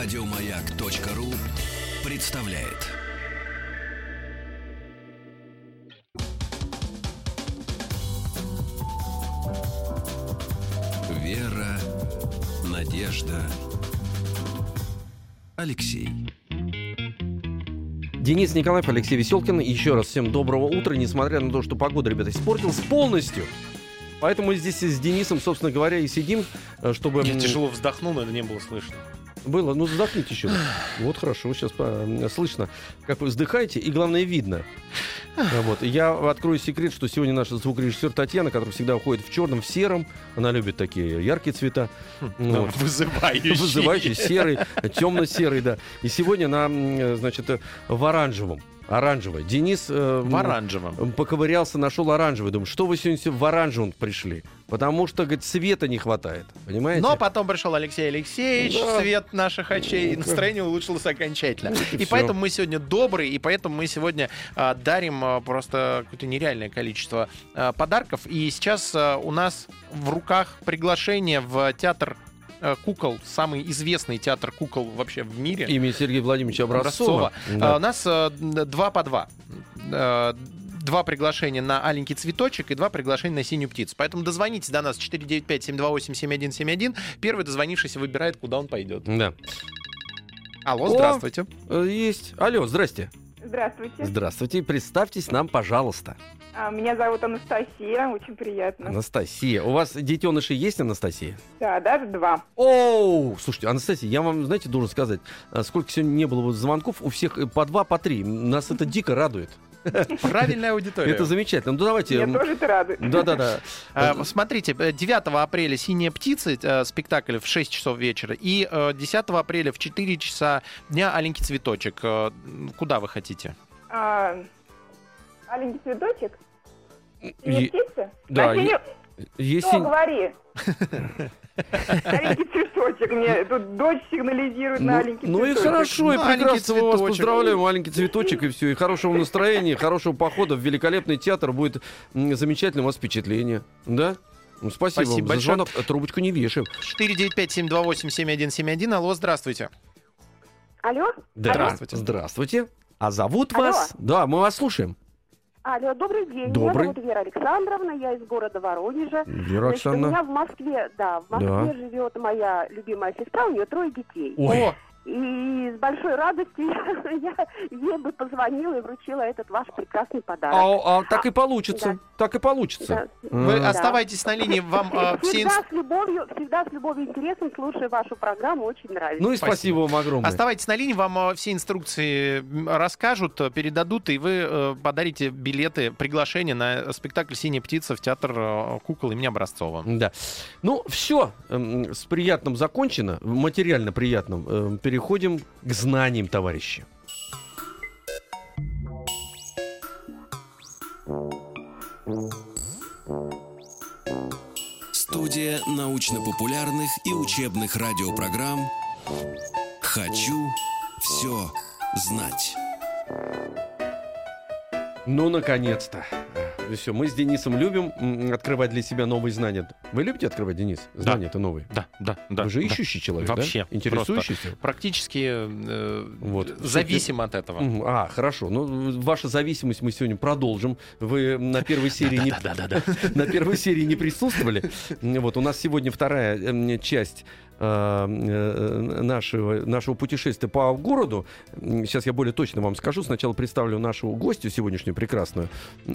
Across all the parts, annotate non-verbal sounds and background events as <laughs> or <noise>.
Радиомаяк.ру представляет. Вера, надежда, Алексей. Денис Николаев, Алексей Веселкин. Еще раз всем доброго утра, несмотря на то, что погода, ребята, испортилась полностью. Поэтому мы здесь с Денисом, собственно говоря, и сидим, э, чтобы... Я тяжело вздохнул, но это не было слышно. Было, ну вздохните еще. <sighs> Вот хорошо, сейчас по- слышно, как вы вздыхаете, и главное видно. А Вот. Я открою секрет, что сегодня наша звукорежиссер Татьяна, которая всегда уходит в черном, в сером, она любит такие яркие цвета. Вот. <laughs> Вызывающий. Вызывающий, серый, темно-серый, да. И сегодня она, м, значит, э, в оранжевом. Оранжевый. Денис э, В оранжевом. поковырялся, нашел оранжевый. Думаю, что вы сегодня в оранжевом пришли? Потому что, говорит, цвета не хватает. Понимаете? Но потом пришел Алексей Алексеевич, Да. свет наших очей, и настроение улучшилось окончательно. Вот и И всё. поэтому мы сегодня добрые, и поэтому мы сегодня а, дарим а, просто какое-то нереальное количество а, подарков. И сейчас а, у нас в руках приглашение в театр кукол, самый известный театр кукол вообще в мире. Имя Сергея Владимировича Образцова. Образцова. Да. А, У нас д- два по два. А, Два приглашения на аленький цветочек и два приглашения на синюю птицу. Поэтому дозвонитесь до нас 495-728-7171. Первый дозвонившийся выбирает, куда он пойдет. Да. Алло, О! здравствуйте. Э, Есть. Алло, здрасте. Здравствуйте. Здравствуйте. Представьтесь нам, пожалуйста. А, Меня зовут Анастасия, очень приятно. Анастасия. У вас детеныши есть, Анастасия? Да, даже два. Оу! Слушайте, Анастасия, я вам, знаете, должен сказать, а, сколько сегодня не было вот звонков, у всех по два, по три. Нас это дико радует. <laughs> Правильная аудитория. Это замечательно. Ну, давайте... М, тоже радует. Да-да-да. А, Смотрите, э, 9 апреля «Синяя птица», э, спектакль в 6 часов вечера, и э, 10 апреля в 4 часа дня «Аленький цветочек». Э, Куда вы хотите? А, Аленький цветочек? Е- Синяя птица? да, А. Что, говори? <laughs> Аленький цветочек. Мне тут дочь сигнализирует на Ну, аленький ну и хорошо, и Ну, маленький прекрасно вас цветочек. поздравляем, маленький цветочек, и все, и хорошего настроения, хорошего похода в великолепный театр, будет замечательное у вас впечатление, да? Ну, спасибо, Спасибо вам за большое. звонок. Трубочку не вешаем. 495-728-7171. Алло, здравствуйте. Алло? Здравствуйте. Здравствуйте. А зовут Алло. вас? Да, мы вас слушаем. Алло, добрый день. Добрый. Меня зовут Вера Александровна, я из города Воронежа. Вера Значит, у Александровна. меня в Москве, да, в Москве Да. живет моя любимая сестра, у нее трое детей. Ой. О, И с большой радостью <laughs> я ей бы позвонила и вручила этот ваш прекрасный подарок. А, а так и получится. Да. Так и получится. Да. вы. Да. оставайтесь на линии, вам э, все <laughs> всегда с любовью, всегда с любовью и интересом слушаю вашу программу, очень нравится. Ну и Спасибо. спасибо вам огромное. Оставайтесь на линии, вам э, все инструкции расскажут, э, передадут, и вы э, подарите билеты, приглашение на спектакль «Синяя птица» в театр э, кукол имени Образцова. Да. Ну, все с приятным закончено, материально приятным. Эм, Переходим к знаниям, товарищи. Студия научно-популярных и учебных радиопрограмм «Хочу все знать». Ну, наконец-то. Все, мы с Денисом любим открывать для себя новые знания. Вы любите открывать, Денис? Да. Знания-то новые. Да, да, да. Вы же да. ищущий человек, да? Вообще, Интересующийся? Практически э, Вот. зависим от этого. А, хорошо. Ну, ваша зависимость мы сегодня продолжим. Вы на первой серии не, Да-да-да. <laughs> на первой серии не присутствовали. Вот у нас сегодня вторая эм, часть э, э, нашего, нашего путешествия по городу. Сейчас я более точно вам скажу. Сначала представлю нашу гостью сегодняшнюю прекрасную,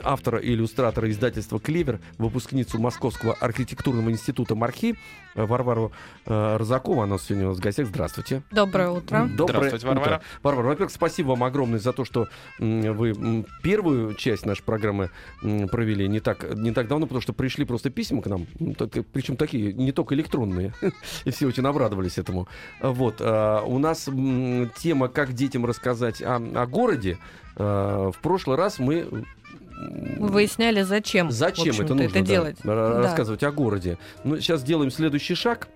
автора и иллюстратора издательства «Клевер», выпускницу Московского архитектурного института «Мархи» э, Варвару э, Розакову. Она сегодня у нас в гостях. Здравствуйте. Доброе утро. Доброе Здравствуйте, Варвара. утро. Варвара, во-первых, спасибо вам огромное за то, что вы первую часть нашей программы провели не так, не так давно, потому что пришли просто письма к нам, так- причем такие, не только электронные, <laughs> и все очень обрадовались этому. Вот, а, у нас тема «Как детям рассказать о, о городе». А, В прошлый раз мы выясняли, зачем, Зачем это нужно это да, делать. ра- Да. рассказывать о городе? Ну, сейчас сделаем следующий шаг.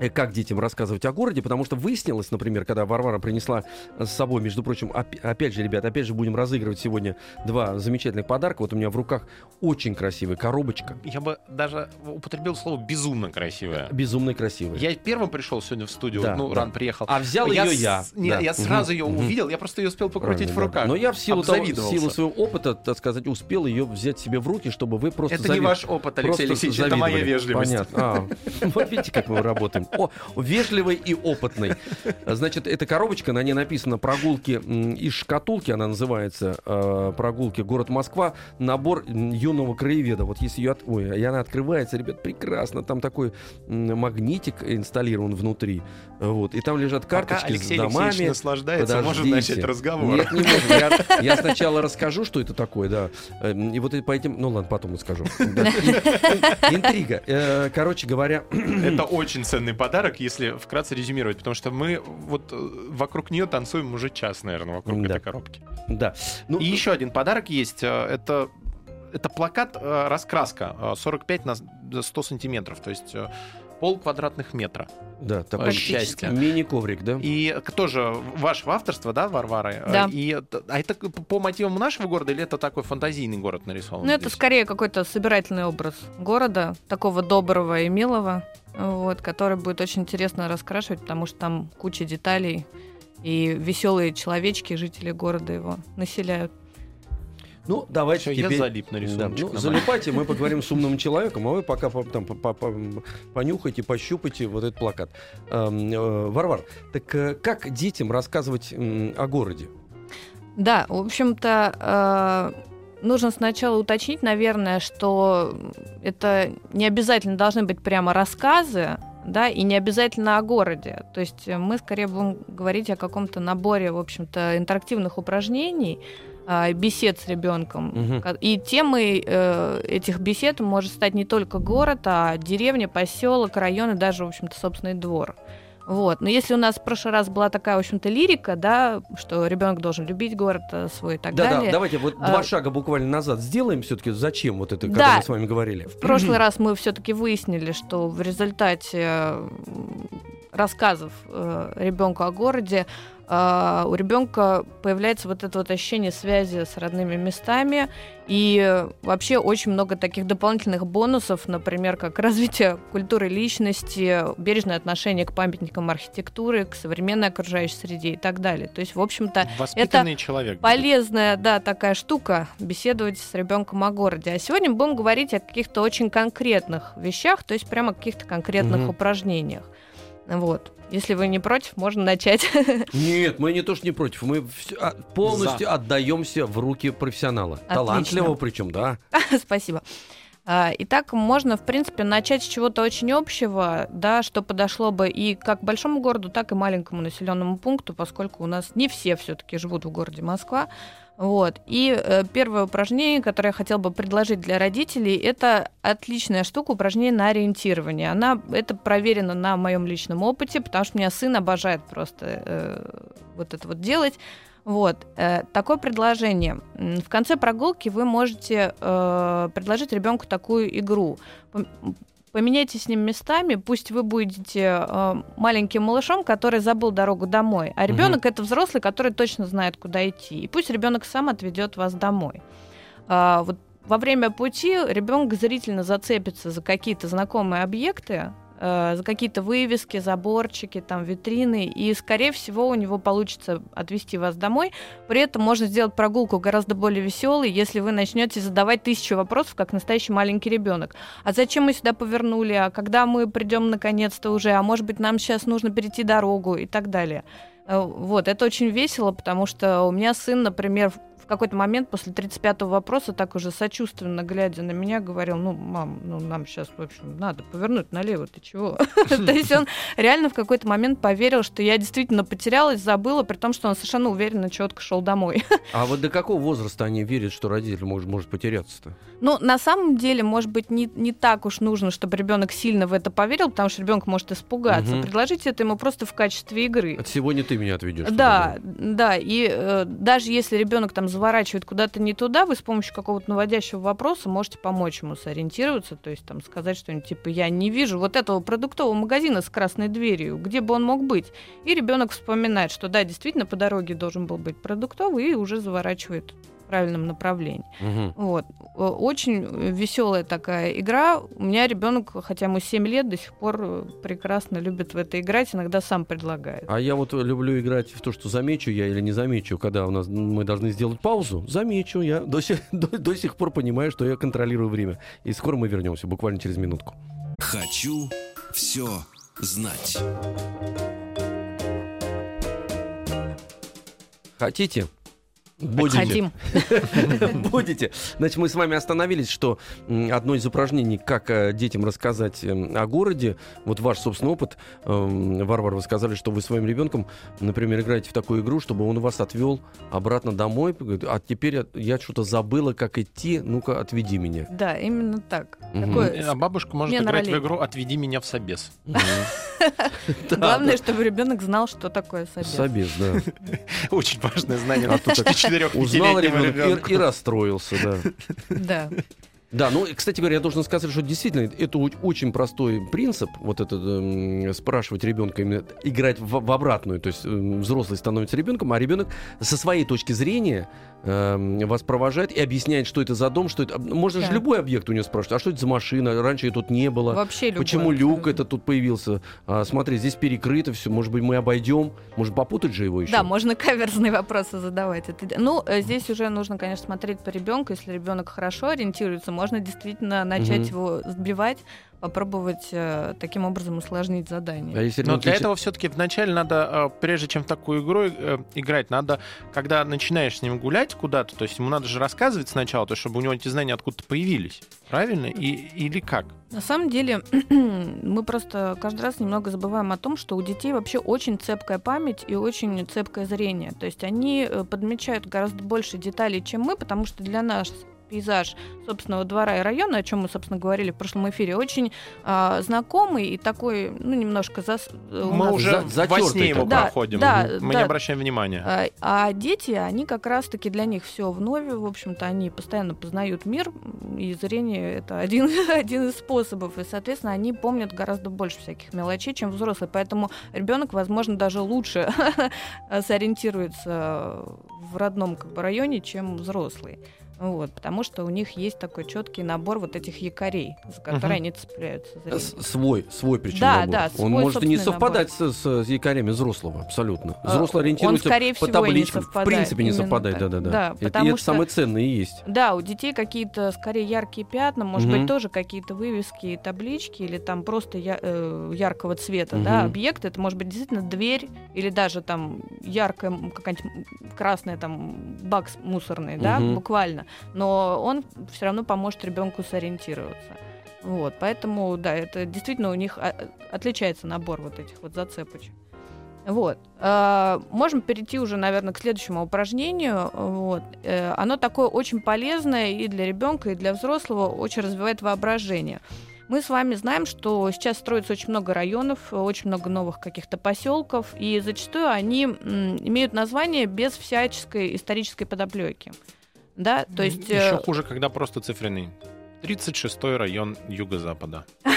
Э, как детям рассказывать о городе, потому что выяснилось, например, когда Варвара принесла с собой, между прочим, оп- опять же, ребят, опять же будем разыгрывать сегодня два замечательных подарка. Вот у меня в руках очень красивая коробочка, Я бы даже употребил слово безумно красивое. безумно красивая. Я первым пришел сегодня в студию, Да, ну, да. рано приехал. А взял ее я. с- Нет, Да. я сразу ее Мгм. увидел, я просто ее успел покрутить Правильно, в руках. да. Но я в силу, того, в силу своего опыта, так сказать, успел ее взять себе в руки, чтобы вы просто Это не зави- ваш опыт, Алексей просто Алексеевич, это моя вежливость. Понятно. А, вот видите, как мы работаем. О, вежливый и опытный. Значит, эта коробочка, на ней написано прогулки из шкатулки, она называется э, прогулки город Москва, набор юного краеведа. Вот если ее, от... ой, и она открывается, ребят, прекрасно. Там такой магнитик инсталлирован внутри, вот, и там лежат Пока карточки Алексей с Алексеевич домами. наслаждается, может Подождите. начать разговор. Нет, не можем. Я, <laughs> я сначала расскажу, что это такое, да. Эм, И вот и по этим... Ну ладно, потом расскажу. <laughs> Интрига. Э, Короче говоря, <clears throat> Это очень ценный подарок, если вкратце резюмировать, потому что мы вот э, вокруг нее танцуем уже час, наверное, вокруг этой коробки. да. Ну, И еще один подарок есть. э, Это, это плакат э, раскраска э, 45 на 100 сантиметров, то есть э, пол квадратных метра. да, такой Практически. мини-коврик, да? И тоже вашего авторства, да, Варвары? Э, Да. И, а это по мотивам нашего города или это такой фантазийный город нарисован? Ну, это здесь? скорее какой-то собирательный образ города, такого доброго и милого, вот, который будет очень интересно раскрашивать, потому что там куча деталей и веселые человечки, жители города его населяют. Ну, давайте Всё, я теперь... залип на Да, рисуночек. ну, залипайте, мы поговорим с умным <laughs> человеком, а вы пока по- там, по- по- по- понюхайте, пощупайте вот этот плакат. Эм, э, Варвар, так э, как детям рассказывать о городе? Да, в общем-то, э, нужно сначала уточнить, наверное, что это не обязательно должны быть прямо рассказы, да, и не обязательно о городе. То есть мы скорее будем говорить о каком-то наборе, в общем-то, интерактивных упражнений, бесед с ребенком. Мгм. И темой э, этих бесед может стать не только город, а деревня, поселок, район и даже, в общем-то, собственный двор. Вот. Но если у нас в прошлый раз была такая, в общем-то, лирика, да, что ребенок должен любить город э, свой и так Да, да, далее. давайте вот А- два шага буквально назад сделаем все-таки. Зачем вот это, Да. когда мы с вами говорили? В прошлый раз мы все-таки выяснили, что в результате э, рассказов ребенку о городе э, у ребенка появляется вот это вот ощущение связи с родными местами и вообще очень много таких дополнительных бонусов, например, как <laughs> развитие культуры личности, бережное отношение к памятникам архитектуры, к современной окружающей среде и так далее. То есть, в общем-то, Воспитанный человек. полезная, да, такая штука беседовать с ребенком о городе. А сегодня мы будем говорить о каких-то очень конкретных вещах, то есть прямо о каких-то конкретных Мгм. упражнениях. Вот. Если вы не против, можно начать. <laughs> Нет, мы не то что не против, мы всё- а, полностью отдаемся в руки профессионала. Талантливого причем, да. <laughs> Спасибо. А, Итак, можно, в принципе, начать с чего-то очень общего, да, что подошло бы и как большому городу, так и маленькому населенному пункту, поскольку у нас не все все-таки живут в городе Москва. Вот. И э, первое упражнение, которое я хотела бы предложить для родителей, это отличная штука, упражнение на ориентирование. Она, это проверено на моем личном опыте, потому что у меня сын обожает просто э, вот это вот делать. Вот. э, такое предложение. В конце прогулки вы можете э, предложить ребенку такую игру. Пом- Поменяйте с ним местами, пусть вы будете э, маленьким малышом, который забыл дорогу домой, а ребенок это взрослый, который точно знает, куда идти. И пусть ребенок сам отведет вас домой. А, вот во время пути ребенок зрительно зацепится за какие-то знакомые объекты, э, за какие-то вывески, заборчики, там, витрины, и, скорее всего, у него получится отвезти вас домой. При этом можно сделать прогулку гораздо более веселой, если вы начнете задавать тысячу вопросов, как настоящий маленький ребенок. А зачем мы сюда повернули? А когда мы придем наконец-то уже? А может быть, нам сейчас нужно перейти дорогу и так далее. Э, Вот, это очень весело, потому что у меня сын, например, в какой-то момент после 35-го вопроса так уже сочувственно глядя на меня говорил, ну, мам, ну, нам сейчас, в общем, надо повернуть налево, ты чего? <laughs> То есть он реально в какой-то момент поверил, что я действительно потерялась, забыла, при том, что он совершенно уверенно четко шел домой. <laughs> А вот до какого возраста они верят, что родитель может, может потеряться-то? Ну, на самом деле, может быть, не, не так уж нужно, чтобы ребенок сильно в это поверил, потому что ребенок может испугаться. Мгм. Предложите это ему просто в качестве игры. От сегодня ты меня отведешь. Да, да, и э, даже если ребенок там заворачивает куда-то не туда, вы с помощью какого-то наводящего вопроса можете помочь ему сориентироваться, то есть там сказать что-нибудь типа «я не вижу вот этого продуктового магазина с красной дверью, где бы он мог быть?» И ребенок вспоминает, что да, действительно по дороге должен был быть продуктовый и уже заворачивает правильном направлении. Мгм. Вот. Э, Очень веселая такая игра. У меня ребенок, хотя ему 7 лет, до сих пор э, прекрасно любит в это играть, иногда сам предлагает. А я вот люблю играть в то, что замечу я или не замечу, когда у нас мы должны сделать паузу. Замечу я. До сих, <laughs> до, до сих пор понимаю, что я контролирую время. И скоро мы вернемся, буквально через минутку. Хочу все знать. Хотите? Будете. Хотим. <laughs> Будете. Значит, мы с вами остановились, что одно из упражнений, как э, детям рассказать эм, о городе, вот ваш собственный опыт, эм, Варвара, вы сказали, что вы своим ребенком, например, играете в такую игру, чтобы он вас отвел обратно домой, говорит, а теперь я- что-то забыла, как идти, ну-ка, отведи меня. Да, именно так. Такое А бабушка может играть в игру «Отведи меня в собес». <laughs> Главное, чтобы ребенок знал, что такое собес. Собес, да. <laughs> Очень важное знание А Узнал ребенок и, и расстроился, да. <laughs> Да. Да, ну, кстати говоря, я должен сказать, что действительно это очень простой принцип, вот этот эм, спрашивать ребенка именно играть в, в обратную, то есть эм, взрослый становится ребенком, а ребенок со своей точки зрения эм, вас провожает и объясняет, что это за дом, что это. Можно же Да. любой объект у него спрашивать, а что это за машина? Раньше ее тут не было. Вообще любой Почему люк это тут появился? А, смотри, здесь перекрыто все. Может быть, мы обойдем? Может, попутать же его еще? Да, можно каверзные вопросы задавать. Это- ну, э, здесь уже нужно, конечно, смотреть по ребенку. Если ребенок хорошо ориентируется, можно действительно начать Мгм. его сбивать, попробовать э, таким образом усложнить А задание. если Но для этого все-таки вначале надо, э, прежде чем в такую игру э, играть, надо, когда начинаешь с ним гулять куда-то, то есть ему надо же рассказывать сначала, то есть чтобы у него эти знания откуда-то появились. Правильно? И, или как? На самом деле, <clears throat> мы просто каждый раз немного забываем о том, что у детей вообще очень цепкая память и очень цепкое зрение. То есть они подмечают гораздо больше деталей, чем мы, потому что для нас пейзаж собственного двора и района, о чем мы, собственно, говорили в прошлом эфире, очень а, знакомый и такой, ну, немножко зас... э, Мы нас- уже за- во сне его. Да, проходим. да, Мы да. не обращаем внимания. А, а дети, они как раз-таки для них все вновь, в общем-то, они постоянно познают мир, и зрение это один, <laughs> один из способов, и, соответственно, они помнят гораздо больше всяких мелочей, чем взрослые, поэтому ребенок, возможно, даже лучше <laughs> сориентируется в родном как бы, районе, чем взрослый. Вот, потому что у них есть такой четкий набор вот этих якорей, за которые Мгм. они цепляются. С- зрением. Свой, свой причем Да, набор. да, Он свой может и не совпадать с, с- с якорями взрослого, абсолютно. А, Взрослый ориентируется он, скорее по всего, и не табличкам. В принципе, не Именно совпадает, да-да-да. Да, И- и, потому это что- самое ценное и есть. Да, у детей какие-то скорее яркие пятна, может Мгм. быть, тоже какие-то вывески и таблички, или там просто я- э, яркого цвета, да, Мгм. объект. Это может быть действительно дверь, или даже там яркая какая-нибудь красная там бак мусорный, да, Мгм. Но он все равно поможет ребенку сориентироваться. Вот, поэтому, да, это действительно у них а, отличается набор вот этих вот зацепочек. Вот. А, Можем перейти уже, наверное, к следующему упражнению. Вот. Э, Оно такое очень полезное и для ребенка, и для взрослого, очень развивает воображение. Мы с вами знаем, что сейчас строится очень много районов, очень много новых каких-то поселков, и зачастую они имеют название без всяческой исторической подоплеки. Да, то есть... э, Еще хуже, когда просто цифренный. 36-й район юго-запада. <laughs>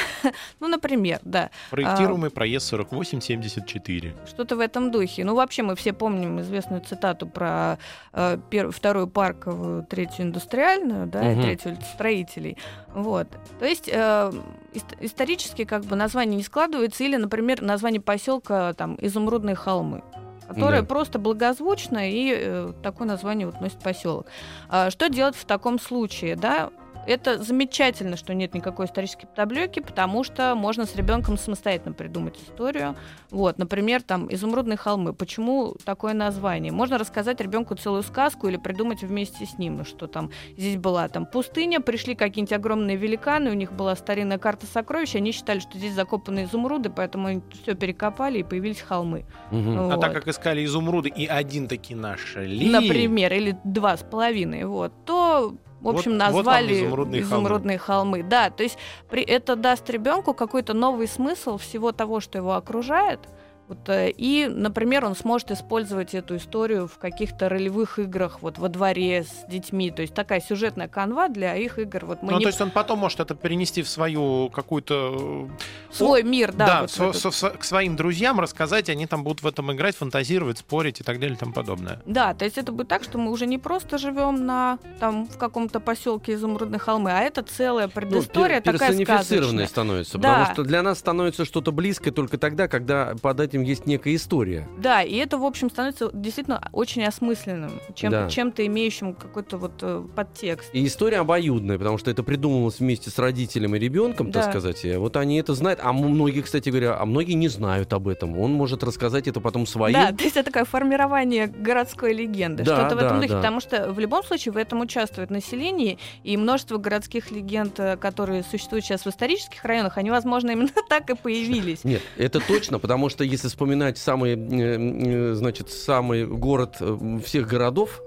Ну, например, да. Проектируемый проезд 4874. Что-то в этом духе. Ну, вообще, мы все помним известную цитату про э, пер- вторую парковую, третью индустриальную, да, и Мгм. третью строителей. Вот. То есть э, ис- исторически как бы название не складывается, или, например, название поселка там Изумрудные холмы которое Да. просто благозвучно, и э, такое название вот носит поселок. А, что делать в таком случае, да? Это замечательно, что нет никакой исторической подоплеки, потому что можно с ребенком самостоятельно придумать историю. Вот, например, там изумрудные холмы. Почему такое название? Можно рассказать ребенку целую сказку или придумать вместе с ним, что там здесь была там пустыня, пришли какие-нибудь огромные великаны, у них была старинная карта сокровищ, они считали, что здесь закопаны изумруды, поэтому они все перекопали и появились холмы. А Вот. так как искали изумруды и один таки нашли... например, или два с половиной, вот, то в Вот- общем, вот назвали изумрудные изумрудные, холмы. Да, то есть при, это даст ребенку какой-то новый смысл всего того, что его окружает. Вот, э, и, например, он сможет использовать эту историю в каких-то ролевых играх вот во дворе с детьми. То есть такая сюжетная канва для их игр. Вот мы Ну, не... то есть он потом может это перенести в свою какую-то... э, Свой мир, да. Да, вот со- этот. со- со- к своим друзьям рассказать, они там будут в этом играть, фантазировать, спорить и так далее и тому подобное. Да, то есть это будет так, что мы уже не просто живем на там в каком-то поселке Изумрудной холмы, а это целая Ну, предыстория пер- такая сказочная. становится. Да. Потому что для нас становится что-то близкое только тогда, когда под этим есть некая история. Да, и это, в общем, становится действительно очень осмысленным, чем, Да. чем-то имеющим какой-то вот э, подтекст. И история обоюдная, потому что это придумывалось вместе с родителем и ребенком, так Да. сказать. И вот они это знают, а многие, кстати говоря, а многие не знают об этом. Он может рассказать это потом своим. Да, то есть это такое формирование городской легенды, Да, что-то в этом да, духе, да. потому что в любом случае в этом участвует население, и множество городских легенд, э, которые существуют сейчас в исторических районах, они, возможно, именно <laughs> так и появились. Нет, это точно, потому что если вспоминать самый, э, э, значит, самый город э, всех городов,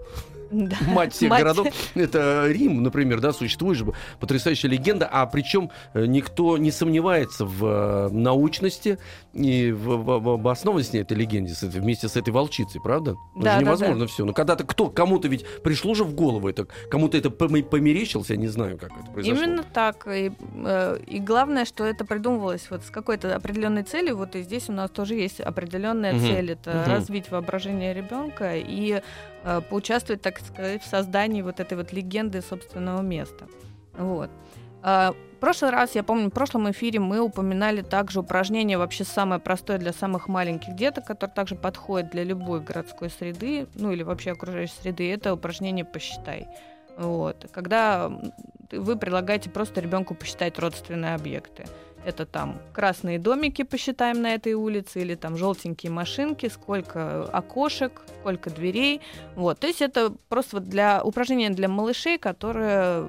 Да. <laughs> мать всех Мать. городов, это Рим, например, да, существует же потрясающая легенда, а причем э, никто не сомневается в э, научности и в, в- в обоснованности этой легенды вместе с этой волчицей, правда? Это Да, же да, невозможно все. Но когда-то кто, кому-то ведь пришло же в голову это, кому-то это поме- померещилось, я не знаю, как это произошло. Именно так. И, э, и главное, что это придумывалось вот с какой-то определенной целью. Вот и здесь у нас тоже есть определенная Мгм. цель. Это Мгм. развить воображение ребенка и поучаствовать, так сказать, в создании вот этой вот легенды собственного места. Вот. А, В прошлый раз, я помню, в прошлом эфире мы упоминали также упражнение вообще самое простое для самых маленьких деток, которое также подходит для любой городской среды, ну или вообще окружающей среды, это упражнение «Посчитай». Вот. Когда вы предлагаете просто ребенку посчитать родственные объекты. Это там красные домики посчитаем на этой улице, или там желтенькие машинки, сколько окошек, сколько дверей. Вот. То есть это просто вот для упражнения для малышей, которое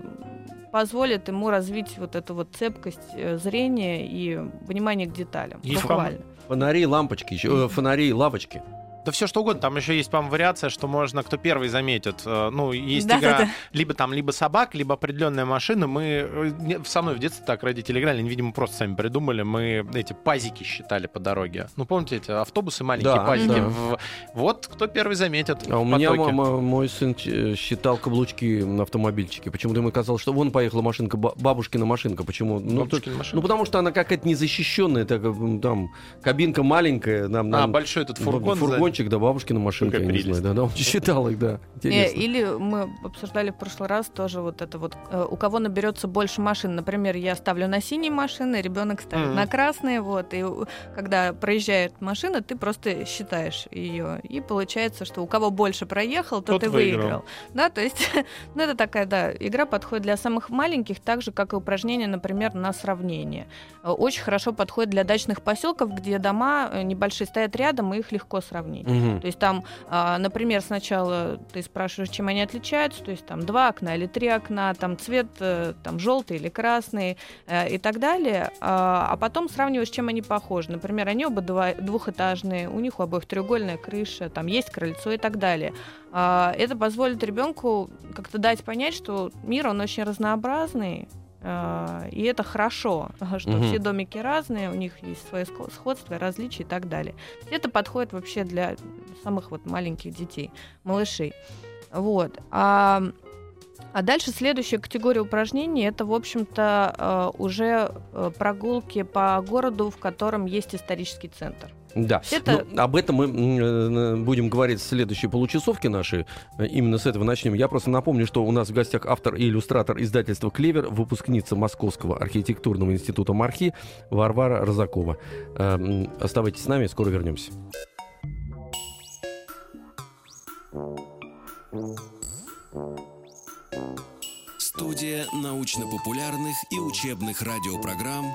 позволит ему развить вот эту вот цепкость э, зрения и внимание к деталям. Есть буквально. Фонари, лампочки, еще, э, фонари, лавочки. Да все что угодно. Там еще есть, по-моему, вариация, что можно, кто первый заметит. э, Ну, есть Да, игра да, да. либо там, либо собак, либо определенная машина. Мы э, со мной в детстве так родители играли, они, видимо, просто сами придумали. Мы эти пазики считали по дороге. Ну, помните эти автобусы маленькие Да, пазики? да. В- Вот кто первый заметит. А у меня мама- мой сын ч- считал каблучки на автомобильчике. Почему-то ему казалось, что вон поехала машинка, ба- бабушкина машинка. Почему? Ну, то- машина. ну, потому что она какая-то незащищенная, так, там, кабинка маленькая. Нам, а, нам- большой этот б- фургон. Сзади. фургончик, да, бабушкина машинка, Какая я не знаю. Да, да, он <laughs> считал их, да. Э, Интересно. Или мы обсуждали в прошлый раз тоже вот это вот, э, у кого наберется больше машин. Например, я ставлю на синие машины, ребенок ставит Мгм. на красные, вот. И когда проезжает машина, ты просто считаешь ее. И получается, что у кого больше проехал, тот, Тот и выиграл. выиграл. Да, то есть, <laughs> ну это такая, да, игра подходит для самых маленьких, так же, как и упражнение, например, на сравнение. Э, Очень хорошо подходит для дачных поселков, где дома небольшие стоят рядом, и их легко сравнить. Мгм. То есть там, а, например, сначала ты спрашиваешь, чем они отличаются, то есть там два окна или три окна, там цвет э, там желтый или красный э, и так далее, а а потом сравниваешь, чем они похожи. Например, они оба двухэтажные, у них у обоих треугольная крыша, там есть крыльцо и так далее. А, Это позволит ребенку как-то дать понять, что мир он очень разнообразный. А, И это хорошо, что Мгм. все домики разные, у них есть свое ско- сходство, различия и так далее. Это подходит вообще для самых вот маленьких детей, малышей. Вот. А, а дальше следующая категория упражнений это, в общем-то, э, уже э, прогулки по городу, в котором есть исторический центр. Да. Это- Ну, об этом мы м, э, будем говорить в следующей получасовке нашей. Э, Именно с этого начнем. Я просто напомню, что у нас в гостях автор и иллюстратор издательства «Клевер», выпускница Московского архитектурного института «Мархи» Варвара Розакова. Э, Оставайтесь с нами, скоро вернемся. Студия научно-популярных и учебных радиопрограмм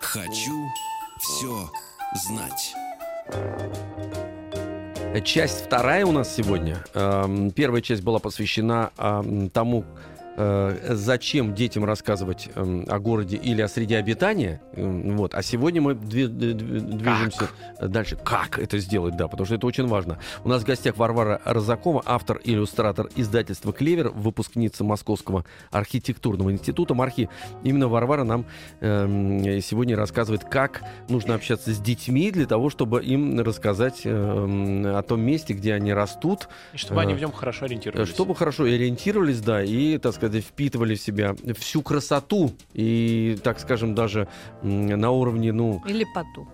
«Хочу все знать». Часть вторая у нас сегодня. Эм, Первая часть была посвящена эм, тому, зачем детям рассказывать эм, о городе или о среде обитания. Эм, Вот. А сегодня мы движемся дальше. Как это сделать, да, потому что это очень важно. У нас в гостях Варвара Розакова, автор иллюстратор издательства «Клевер», выпускница Московского архитектурного института. Мархи, именно Варвара нам эм, сегодня рассказывает, как нужно общаться с детьми для того, чтобы им рассказать о том месте, где они растут, И чтобы они Э, в нем хорошо ориентировались. чтобы хорошо ориентировались, да, и, так сказать, впитывали в себя всю красоту и, так скажем, даже на уровне, ну, Или поту.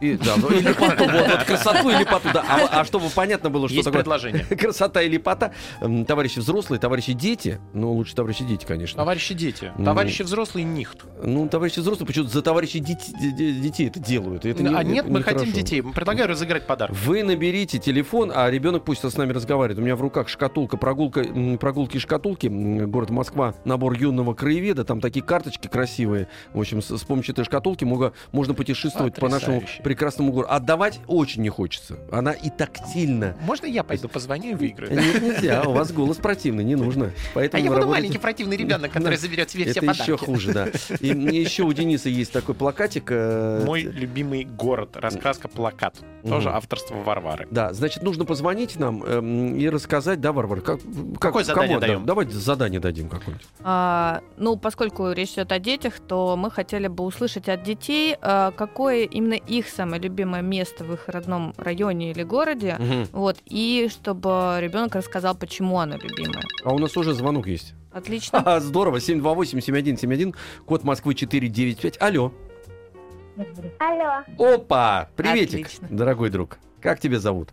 И, да, ну, или поту, вот, вот, красоту или поту, да. А, а чтобы понятно было, что Есть такое предложение. <laughs> красота или пота, м, товарищи взрослые, товарищи дети, ну, лучше товарищи дети, конечно. Товарищи дети. Ну. Товарищи взрослые нихт. Ну, товарищи взрослые почему-то за товарищей дети- де- де- детей это делают. и Это не- а нет, это мы хотим нехорошо. детей. Предлагаю разыграть подарок. Вы наберите телефон, а ребенок пусть с нами разговаривает. У меня в руках шкатулка, прогулка, прогулки и шкатулки, город Москва, набор юного краеведа. Там такие карточки красивые. В общем, с, с помощью этой шкатулки можно путешествовать по нашему Потрясающе. Прекрасному городу. Отдавать очень не хочется. Она и тактильна. Можно я пойду позвоню и выиграю? Нет, нельзя. У вас голос противный, не нужно. А Поэтому я вы буду работаете- маленький противный ребенок, который заберет себе все Это подарки. еще хуже, да. И еще у Дениса есть такой плакатик. э, Мой любимый город. Раскраска плакат. Тоже авторство Варвары. Да, значит, нужно позвонить нам эм, и рассказать, да, Варвара, как, как Какое задание даем? Давайте задание дадим какое-нибудь. А, ну, поскольку речь идет о детях, то мы хотели бы услышать от детей, а, какое именно их самое любимое место в их родном районе или городе. Вот, и чтобы ребенок рассказал, почему оно любимое. А у нас уже звонок есть. Отлично. Ха-ха, <laughs> здорово. 728-7171, код Москвы 495. Алло. Алло, Опа! Приветик, Отлично. дорогой друг. Как тебя зовут?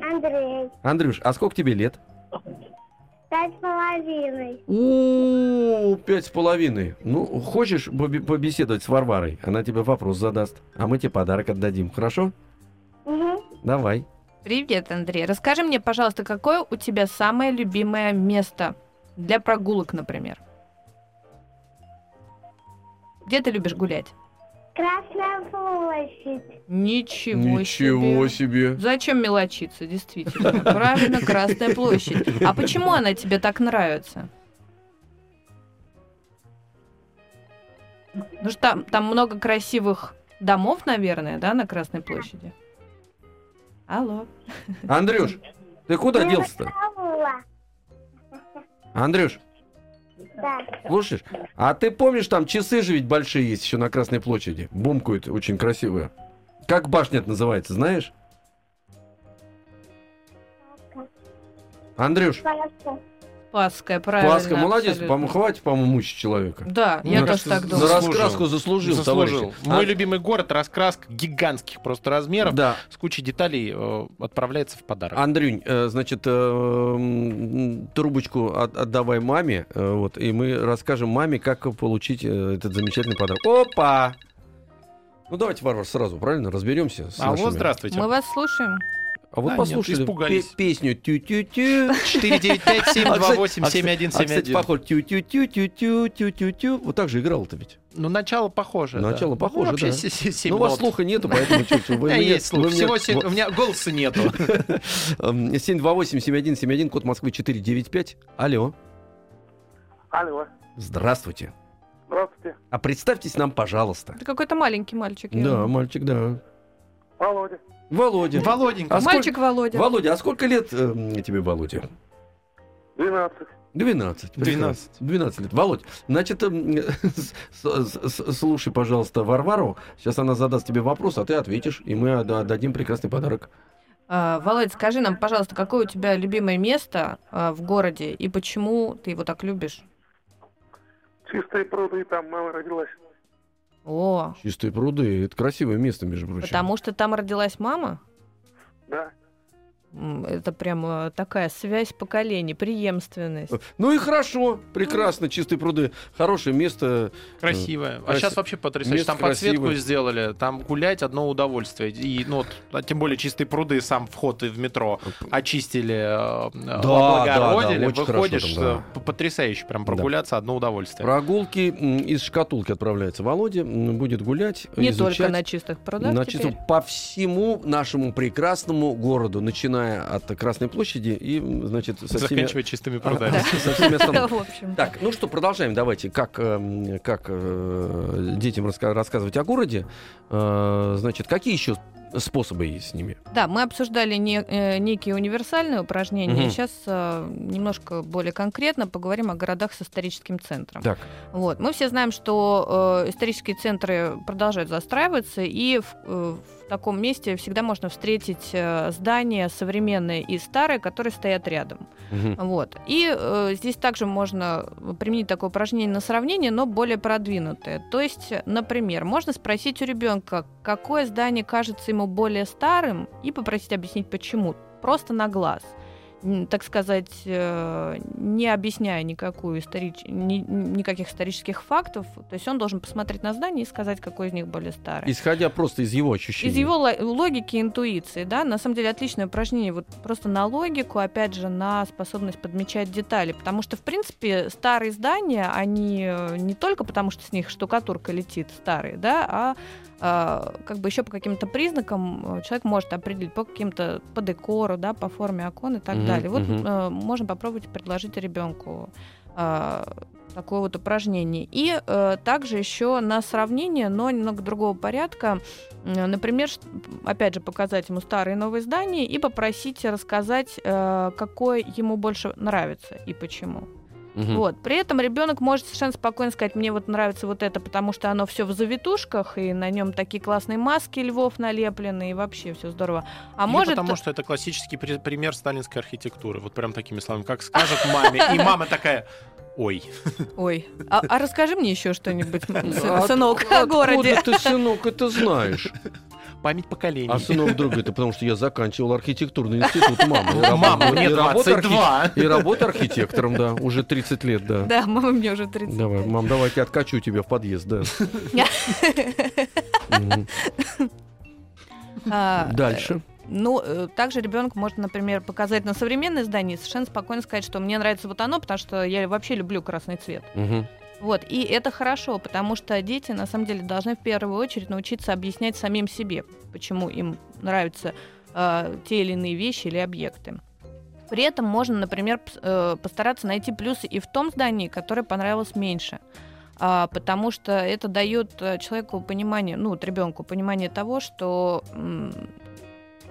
Андрей, Андрюш, а сколько тебе лет? Пять с половиной. У пять с половиной. Ну, хочешь побе- побеседовать с Варварой? Она тебе вопрос задаст, а мы тебе подарок отдадим. Хорошо? Угу. Давай. Привет, Андрей. Расскажи мне, пожалуйста, какое у тебя самое любимое место для прогулок, например? Где ты любишь гулять? Красная площадь. Ничего, себе. себе. Зачем мелочиться, действительно? <laughs> Правильно, Красная площадь. А почему она тебе так нравится? Ну что там, там много красивых домов, наверное, да, на Красной площади? Алло. Андрюш, ты куда делся-то? Аула. Андрюш, Да. слушаешь? А ты помнишь, там часы же ведь большие есть еще на Красной площади? Бумкают очень красивые. Как башня это называется, знаешь? Андрюш. Спасская, правильно. Паска, молодец, абсолютно. по-моему, хватит, по-моему, мучить человека. Да, я Ну, тоже кажется, так за- За думаю. заслужил. раскраску заслужил, Заслужил. товарищи. Мой А- любимый город, раскраска гигантских просто размеров, Да, с кучей деталей э, отправляется в подарок. Андрюнь, э, значит, э, трубочку от- отдавай маме, э, вот, и мы расскажем маме, как получить э, этот замечательный подарок. Опа! Ну давайте, Варвар, сразу, правильно, разберемся. С Алло, нашими. здравствуйте. Мы вас слушаем. А вот А, нет, послушали пе- песню тю-тю-тю. 495-728-7171. А, похоже, тю-тю-тю-тю-тю-тю-тю. Вот так же играл-то ведь. Ну, начало похоже. да. Начало похоже, ну, вообще да. Ну, у вас слуха нету, поэтому чуть У меня есть слух. Всего У меня голоса нету. <laughs> эм, 728-7171, код Москвы 495. Алло, Алло, здравствуйте. здравствуйте. А представьтесь нам, пожалуйста. Это какой-то маленький мальчик. я Да, мальчик, да. Володя, Володя. Володенька. А Мальчик Володя. Володя, а сколько лет э, тебе, Володя? 12. 12. прекрасно. 12. 12 лет. Володь, значит, <laughs> с- с- с- слушай, пожалуйста, Варвару. Сейчас она задаст тебе вопрос, а ты ответишь, и мы отда- отдадим прекрасный подарок. А, Володь, скажи нам, пожалуйста, какое у тебя любимое место а, в городе и почему ты его так любишь? Чистые пруды, там мама родилась. О, Чистые пруды. Это красивое место, между прочим. потому что там родилась мама? Да. Это прямо такая связь поколений, преемственность. Ну и хорошо, прекрасно, чистые пруды. Хорошее место. Красивая. А Краси- сейчас вообще потрясающе. место Там подсветку красивое. сделали, там гулять одно удовольствие. И, ну, вот, а тем более чистые пруды, сам вход и в метро очистили, э, да, облагородили, да, очень выходишь, там, э, потрясающе, прям Да. прогуляться одно удовольствие. Прогулки из шкатулки отправляется Володя. Будет гулять, Не изучать. только на чистых прудах Значит, теперь. по всему нашему прекрасному городу, начиная начиная от Красной площади и, значит, со всеми... Заканчивая чистыми А, со всеми <laughs> общем, Так, ну что, продолжаем. Давайте, как, эм, как э, детям рассказывать о городе. Э, значит, какие еще способы есть с ними? Да, мы обсуждали не- э, некие универсальные упражнения. Мгм. Сейчас э, немножко более конкретно поговорим о городах с историческим центром. Так, Вот. Мы все знаем, что э, исторические центры продолжают застраиваться, и в, э, в таком месте всегда можно встретить э, здания современные и старые, которые стоят рядом. мгм. Вот. И э, здесь также можно применить такое упражнение на сравнение, но более продвинутое. То есть, например, можно спросить у ребенка, какое здание кажется ему более старым, и попросить объяснить почему. Просто на глаз. Так сказать, э, не объясняя никакую историч... ни- никаких исторических фактов. То есть он должен посмотреть на здание и сказать, какой из них более старый. исходя просто из его ощущений. Из его ло- логики и интуиции, да, на самом деле отличное упражнение вот просто на логику, опять же, на способность подмечать детали, потому что, в принципе, старые здания, они э, не только потому, что с них штукатурка летит старые, да, а, как бы еще по каким-то признакам э, человек может определить по каким-то по декору, да, по форме окон и так Мгм, далее. Вот э, можно попробовать предложить ребенку а, такое вот упражнение. И э, также еще на сравнение, но немного другого порядка, Э, Например, опять же, показать ему старые и новые здания и попросить рассказать, э, какое ему больше нравится и почему. Мгм. Вот. При этом ребенок может совершенно спокойно сказать, мне вот нравится вот это, потому что оно все в завитушках, и на нем такие классные маски львов налеплены, и вообще все здорово. А Или может... потому что это классический при- пример сталинской архитектуры. Вот прям такими словами, как скажет маме. И мама такая, ой. Ой, а, а расскажи мне еще что-нибудь, сынок, о городе. Откуда ты, сынок, это знаешь? Память поколений. А сынок вдруг это потому, что я заканчивал архитектурный институт мамы. Мама, мне и <laughs> работаю архи- 22. И работаю архитектором, да, уже 30 лет, да. Да, мама мне уже 30 Давай, лет. мам, давайте откачу тебя в подъезд, да. <laughs> А, Дальше. Ну, э, также ребенок может, например, показать на современное здание и совершенно спокойно сказать, что мне нравится вот оно, потому что я вообще люблю красный цвет. Мгм. Вот, и это хорошо, потому что дети, на самом деле, должны в первую очередь научиться объяснять самим себе, почему им нравятся э, те или иные вещи или объекты. При этом можно, например, э, постараться найти плюсы и в том здании, которое понравилось меньше. А, потому что это дает э, человеку понимание, ну, вот ребенку понимание того, что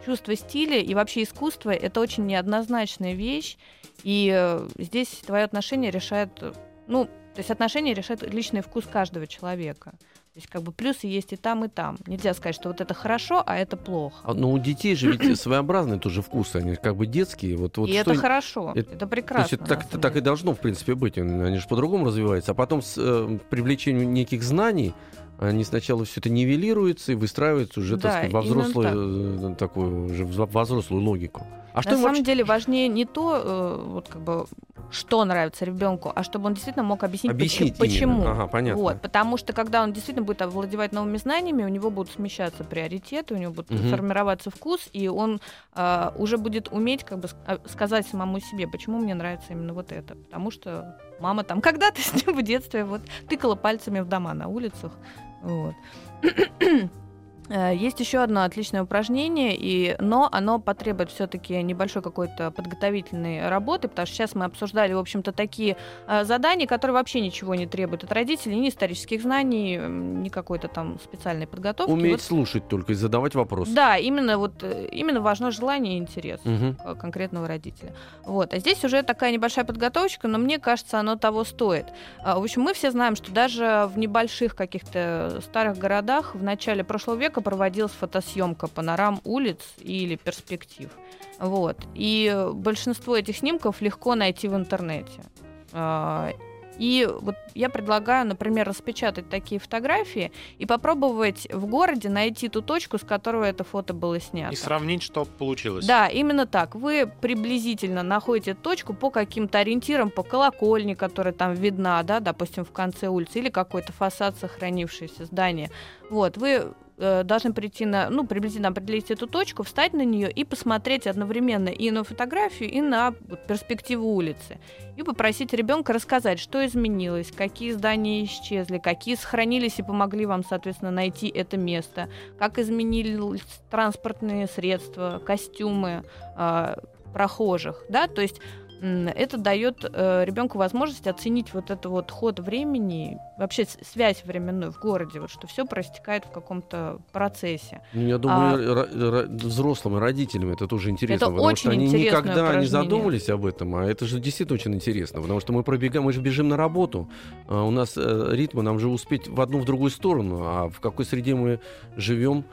чувство стиля и вообще искусство это очень неоднозначная вещь, и э, здесь твое отношение решает, э, ну, то есть отношения решает личный вкус каждого человека. То есть как бы плюсы есть и там, и там. Нельзя сказать, что вот это хорошо, а это плохо. А, Ну, у детей же ведь <clears throat> своеобразные тоже вкусы, они как бы детские. Вот, вот и что это хорошо, это- это, То прекрасно. есть это на так, так и должно, в принципе, быть. Они же по-другому развиваются. А потом с э, привлечением неких знаний они сначала все это нивелируется и выстраивается уже, так Да, сказать, во взрослую, э, такую, уже во взрослую логику. А что На самом вообще- деле важнее не то, э, вот как бы, что нравится ребенку, а чтобы он действительно мог объяснить, Объяснить почему. именно. Ага, понятно. Вот, потому что когда он действительно будет овладевать новыми знаниями, у него будут смещаться приоритеты, у него будет Мгм. формироваться вкус, и он а, уже будет уметь как бы а, сказать самому себе, почему мне нравится именно вот это. Потому что мама там когда-то <laughs> с ним в детстве вот тыкала пальцами в дома на улицах. Вот. <clears throat> Э, Есть еще одно отличное упражнение, и, но оно потребует все-таки небольшой какой-то подготовительной работы, потому что сейчас мы обсуждали, в общем-то, такие э, задания, которые вообще ничего не требуют от родителей, ни исторических знаний, ни какой-то там специальной подготовки. Уметь Вот, слушать только и задавать вопросы. да, именно вот э, именно важно желание и интерес э, конкретного родителя. Вот. А здесь уже такая небольшая подготовочка, но мне кажется, оно того стоит. А, В общем, мы все знаем, что даже в небольших каких-то старых городах в начале прошлого века проводилась фотосъемка панорам улиц или перспектив. Вот. И большинство этих снимков легко найти в интернете. А, И вот я предлагаю, например, распечатать такие фотографии и попробовать в городе найти ту точку, с которой это фото было снято. И сравнить, что получилось. Да, именно так. Вы приблизительно находите точку по каким-то ориентирам, по колокольне, которая там видна, да, допустим, в конце улицы, или какой-то фасад сохранившееся здание. Вот, вы э, должны прийти на, ну, приблизительно определить эту точку, встать на нее и посмотреть одновременно и на фотографию, и на перспективу улицы. И попросить ребенка рассказать, что изменилось, какие здания исчезли, какие сохранились и помогли вам, соответственно, найти это место, как изменились транспортные средства, костюмы э, прохожих, да, то есть это дает э, ребенку возможность оценить вот этот вот ход времени, вообще связь временную в городе, вот что все проистекает в каком-то процессе. Ну, я думаю, ро- взрослым и родителям это тоже интересно, Это потому очень что они никогда не упражнение. задумывались об этом, а это же действительно очень интересно, потому что мы пробегаем, мы же бежим на работу, а у нас э, ритмы, нам же успеть в одну, в другую сторону, а в какой среде мы живем,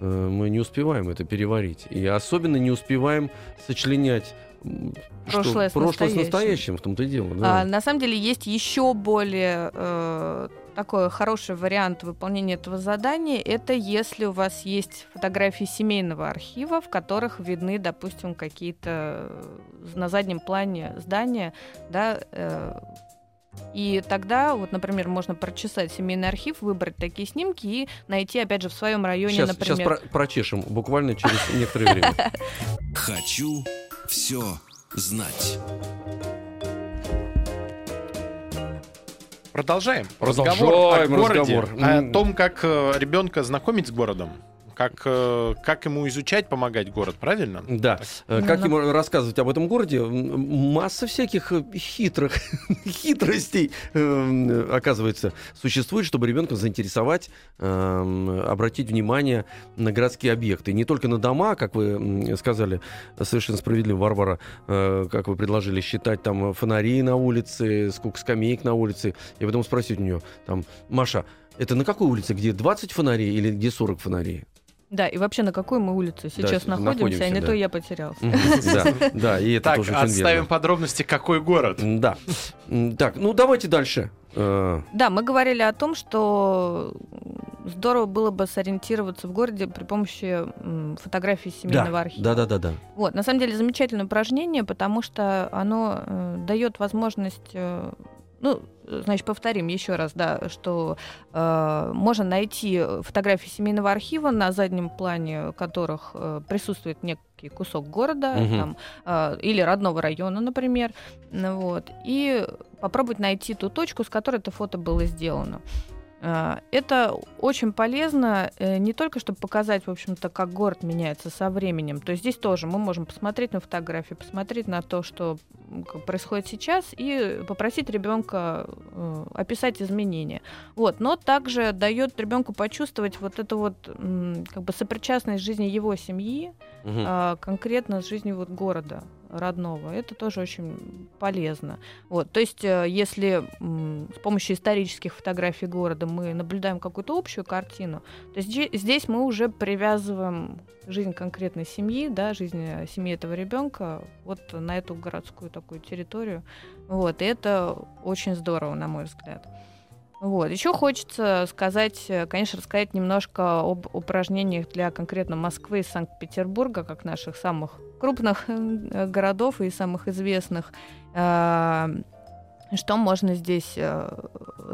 э, мы не успеваем это переварить. И особенно не успеваем сочленять м, что- Прошлое с прошлое с настоящим. настоящим, в том-то и дело. да. А, на самом деле есть еще более э, такой хороший вариант выполнения этого задания. Это если у вас есть фотографии семейного архива, в которых видны, допустим, какие-то э, на заднем плане здания, да, э, и тогда, вот, например, можно прочесать семейный архив, выбрать такие снимки и найти, опять же, в своем районе, Сейчас, например. сейчас про- прочешем, буквально через некоторое время. <laughs> Хочу все знать. Продолжаем. Продолжаем разговор о городе, разговор. о М. том, как э, ребенка знакомить с городом, как, э, как ему изучать, помогать город, правильно? Да. Э, Ну, Как ему рассказывать об этом городе? Масса всяких э, хитрых <laughs> хитростей, э, оказывается, существует, чтобы ребенка заинтересовать, э, обратить внимание на городские объекты. Не только на дома, как вы сказали, совершенно справедливо, Варвара, э, как вы предложили, считать там фонари на улице, сколько скамеек на улице, и потом спросить у нее, там, Маша, это на какой улице, где 20 фонарей или где 40 фонарей? Да, и вообще на какой мы улице сейчас Да, находимся, находимся, а не да. то я потерялся. Да, да, и это так, тоже очень отставим подробности, какой город. Да. Так, ну давайте дальше. Э, Да, мы говорили о том, что здорово было бы сориентироваться в городе при помощи фотографий семейного да, архива. да, да, да, да. Вот, на самом деле замечательное упражнение, потому что оно э, дает возможность, э, ну, значит, повторим еще раз, да, что э, можно найти фотографии семейного архива, на заднем плане которых э, присутствует некий кусок города Мгм. там, э, или родного района, например, вот, и попробовать найти ту точку, с которой это фото было сделано. Э, Это очень полезно э, не только, чтобы показать, в общем-то, как город меняется со временем. То есть здесь тоже мы можем посмотреть на фотографии, посмотреть на то, что происходит сейчас, и попросить ребенка э, описать изменения. Вот. Но также дает ребенку почувствовать вот эту вот как бы сопричастность жизни его семьи, а, конкретно с жизнью вот города родного. Это тоже очень полезно. Вот, то есть, э, если с помощью исторических фотографий города мы наблюдаем какую-то общую картину, то зде- здесь мы уже привязываем жизнь конкретной семьи, да, жизнь э, семьи этого ребенка вот на эту городскую такую территорию. Вот, и это очень здорово, на мой взгляд. Вот. Еще хочется сказать, э, конечно, рассказать немножко об упражнениях для конкретно Москвы и Санкт-Петербурга, как наших самых крупных <laughs> э, городов и самых известных. Э, Что можно здесь э,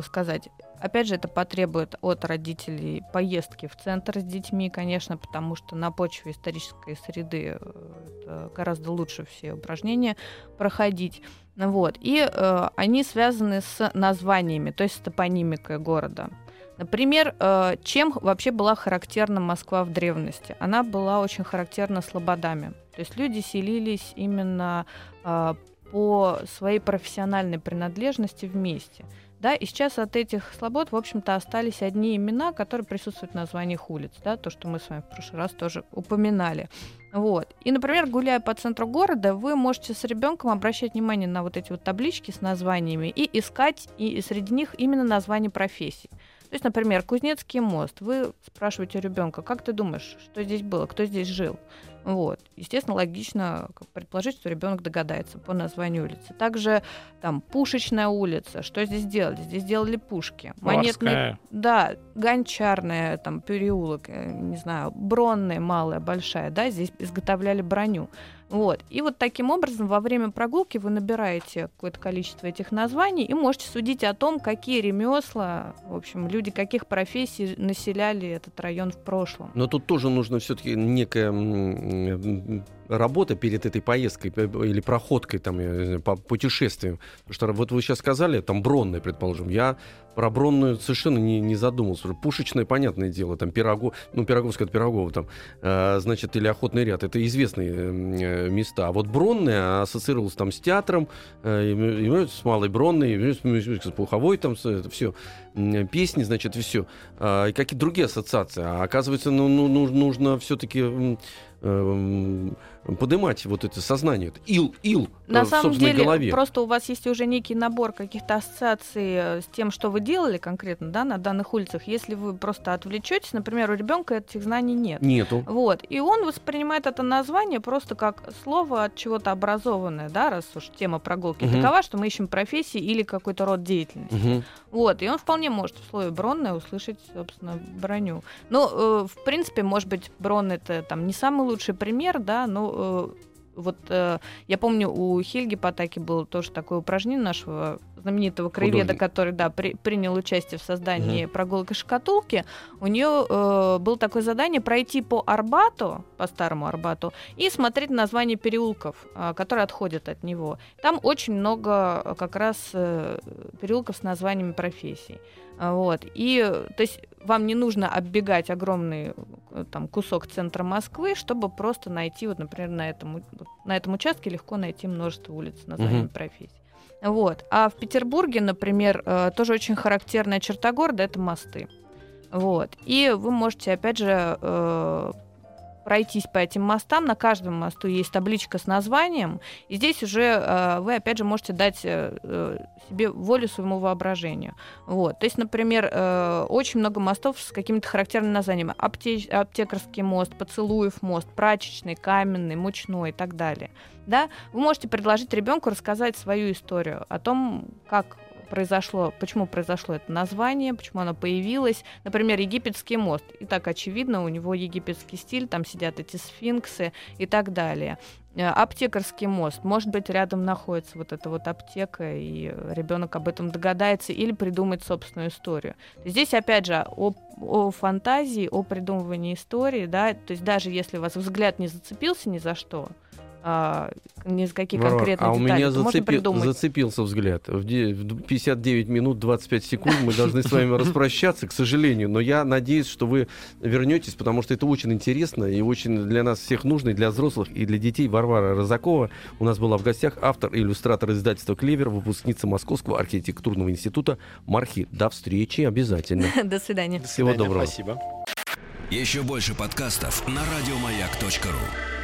сказать? Опять же, это потребует от родителей поездки в центр с детьми, конечно, потому что на почве исторической среды э, гораздо лучше все упражнения проходить. Вот. И э, они связаны с названиями, то есть с топонимикой города. Например, э, чем вообще была характерна Москва в древности? Она была очень характерна слободами. То есть люди селились именно э, по своей профессиональной принадлежности вместе. Да, и сейчас от этих слобод, в общем-то, остались одни имена, которые присутствуют в названиях улиц, да, то, что мы с вами в прошлый раз тоже упоминали. Вот. И, например, гуляя по центру города, вы можете с ребенком обращать внимание на вот эти вот таблички с названиями и искать и среди них именно название профессий. То есть, например, Кузнецкий мост. Вы спрашиваете ребенка, как ты думаешь, что здесь было, кто здесь жил? Вот. Естественно, логично предположить, что ребенок догадается по названию улицы. Также там пушечная улица. Что здесь делали? Здесь делали пушки. Морская. Да, гончарная, там, переулок, э, не знаю, бронная, малая, большая, да, здесь изготовляли броню. Вот. И вот таким образом во время прогулки вы набираете какое-то количество этих названий и можете судить о том, какие ремесла, в общем, люди каких профессий населяли этот район в прошлом. Но тут тоже нужно все-таки некая м, работа перед этой поездкой п- или проходкой там, по путешествиям. Потому что вот вы сейчас сказали, там бронная, предположим. Я про бронную совершенно не, не задумался. Пушечное, понятное дело, там Пирогов, ну, Пироговская от Пирогова, там, э, значит, или Охотный ряд. Это известные э, места. А вот бронная ассоциировалась там с театром, э, и, с Малой Бронной, и, с, Пуховой, там, с- это все. Песни, значит, все. и какие другие ассоциации. А оказывается, ну, ну, ну, нужно все-таки поднимать вот это сознание. Ил, ил На э, в самом собственной деле, голове. просто у вас есть уже некий набор каких-то ассоциаций э, с тем, что вы делали конкретно, да, на данных улицах. Если вы просто отвлечетесь, например, у ребенка этих знаний нет. Нету. Вот. И он воспринимает это название просто как слово от чего-то образованное, да, раз уж тема прогулки Мгм. такова, что мы ищем профессии или какой-то род деятельности. Мгм. Вот, и он вполне может в слове бронная услышать, собственно, броню. Ну, э, в принципе, может быть, брон это там не самый лучший пример, да, но э, вот э, я помню, у Хельги Потаки было тоже такое упражнение нашего знаменитого краеведа, Художник. который, да, при- принял участие в создании прогулок и шкатулки. У нее э, было такое задание пройти по Арбату, по старому Арбату, и смотреть названия переулков, а, которые отходят от него. Там очень много э, как раз э, переулков с названиями профессий. А, Вот. И, э, то есть, вам не нужно оббегать огромный э, там, кусок центра Москвы, чтобы просто найти, вот, например, на этом, на этом участке легко найти множество улиц с названиями Мгм. профессий. Вот. А в Петербурге, например, э, тоже очень характерная черта города — это мосты. Вот. И вы можете, опять же, э, пройтись по этим мостам. На каждом мосту есть табличка с названием. И здесь уже э, вы, опять же, можете дать э, э, себе волю своему воображению. Вот. То есть, например, очень много мостов с какими-то характерными названиями. Апте- аптекарский мост, поцелуев мост, прачечный, каменный, мучной и так далее. Да? Вы можете предложить ребенку рассказать свою историю о том, как произошло, почему произошло это название, почему оно появилось. Например, египетский мост. И так очевидно, у него египетский стиль, там сидят эти сфинксы и так далее. Э, Аптекарский мост. Может быть, рядом находится вот эта вот аптека, и ребенок об этом догадается или придумает собственную историю. Здесь, опять же, о, о фантазии, о придумывании истории, да, то есть даже если у вас взгляд не зацепился ни за что, а, ни за какие Варвара, конкретные а у детали, меня то можно зацепи- зацепился взгляд. В де- в 59 минут 25 секунд мы должны с вами <laughs> распрощаться, к сожалению. Но я надеюсь, что вы вернетесь, потому что это очень интересно и очень для нас всех нужно, и для взрослых, и для детей. Варвара Розакова у нас была в гостях, автор и иллюстратор издательства «Клевер», выпускница Московского архитектурного института «Мархи». До встречи обязательно. <laughs> До свидания. Всего доброго. Спасибо. Еще больше подкастов на радиомаяк.ру.